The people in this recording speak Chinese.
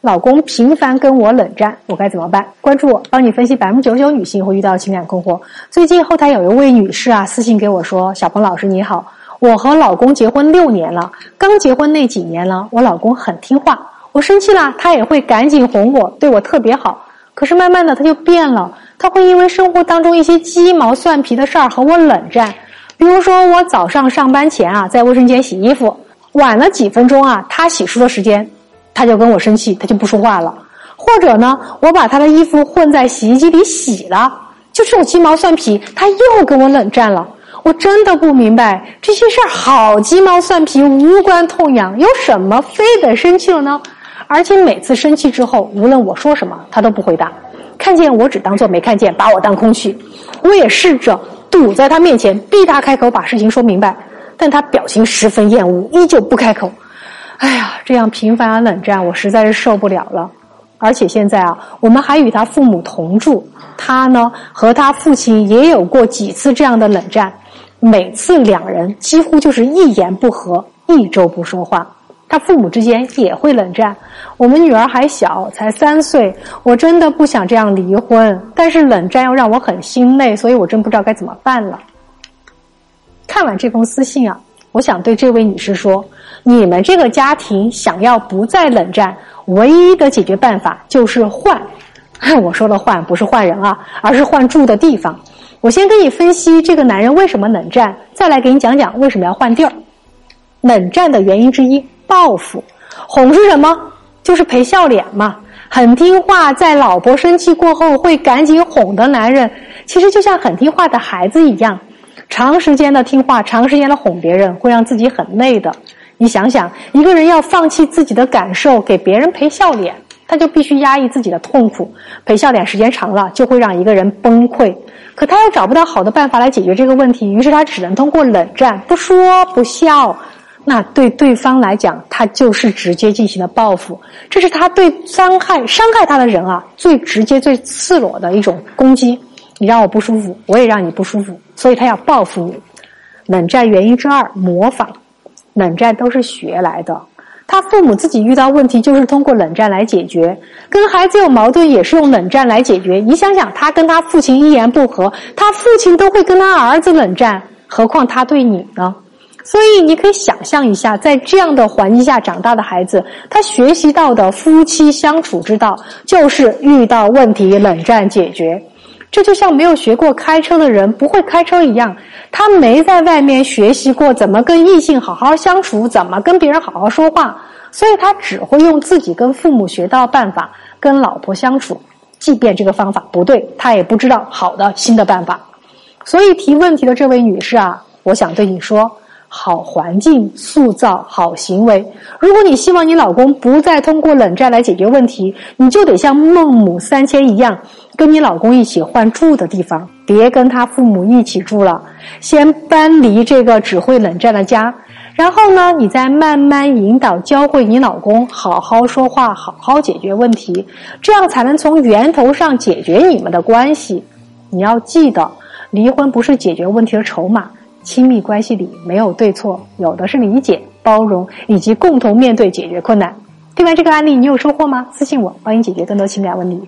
老公频繁跟我冷战，我该怎么办？关注我，帮你分析百分之九十九女性会遇到情感困惑。最近后台有一位女士啊，私信给我说：“小鹏老师你好，我和老公结婚六年了，刚结婚那几年呢，我老公很听话，我生气了他也会赶紧哄我，对我特别好。可是慢慢的他就变了，他会因为生活当中一些鸡毛蒜皮的事儿和我冷战。比如说我早上上班前啊，在卫生间洗衣服。”晚了几分钟啊，他洗漱的时间，他就跟我生气，他就不说话了。或者呢，我把他的衣服混在洗衣机里洗了，就这种鸡毛蒜皮，他又跟我冷战了。我真的不明白这些事儿，好鸡毛蒜皮，无关痛痒，有什么非得生气了呢？而且每次生气之后，无论我说什么，他都不回答，看见我只当做没看见，把我当空气。我也试着堵在他面前，逼他开口把事情说明白。但他表情十分厌恶，依旧不开口。哎呀，这样频繁而冷战，我实在是受不了了。而且现在啊，我们还与他父母同住，他呢和他父亲也有过几次这样的冷战，每次两人几乎就是一言不合，一周不说话。他父母之间也会冷战。我们女儿还小，才三岁，我真的不想这样离婚，但是冷战又让我很心累，所以我真不知道该怎么办了。看完这封私信啊，我想对这位女士说：你们这个家庭想要不再冷战，唯一的解决办法就是换。我说的换不是换人啊，而是换住的地方。我先跟你分析这个男人为什么冷战，再来给你讲讲为什么要换地儿。冷战的原因之一，报复。哄是什么？就是赔笑脸嘛。很听话，在老婆生气过后会赶紧哄的男人，其实就像很听话的孩子一样。长时间的听话，长时间的哄别人，会让自己很累的。你想想，一个人要放弃自己的感受，给别人赔笑脸，他就必须压抑自己的痛苦。赔笑脸时间长了，就会让一个人崩溃。可他又找不到好的办法来解决这个问题，于是他只能通过冷战，不说不笑。那对对方来讲，他就是直接进行了报复。这是他对伤害伤害他的人啊，最直接、最赤裸的一种攻击。你让我不舒服，我也让你不舒服，所以他要报复你。冷战原因之二，模仿。冷战都是学来的，他父母自己遇到问题就是通过冷战来解决，跟孩子有矛盾也是用冷战来解决。你想想，他跟他父亲一言不合，他父亲都会跟他儿子冷战，何况他对你呢？所以你可以想象一下，在这样的环境下长大的孩子，他学习到的夫妻相处之道，就是遇到问题冷战解决。这就像没有学过开车的人不会开车一样，他没在外面学习过怎么跟异性好好相处，怎么跟别人好好说话，所以他只会用自己跟父母学到办法跟老婆相处，即便这个方法不对，他也不知道好的新的办法。所以提问题的这位女士啊，我想对你说。好环境塑造好行为。如果你希望你老公不再通过冷战来解决问题，你就得像孟母三迁一样，跟你老公一起换住的地方，别跟他父母一起住了，先搬离这个只会冷战的家。然后呢，你再慢慢引导、教会你老公好好说话，好好解决问题，这样才能从源头上解决你们的关系。你要记得，离婚不是解决问题的筹码。亲密关系里没有对错，有的是理解、包容以及共同面对、解决困难。听完这个案例，你有收获吗？私信我，帮你解决更多情感问题。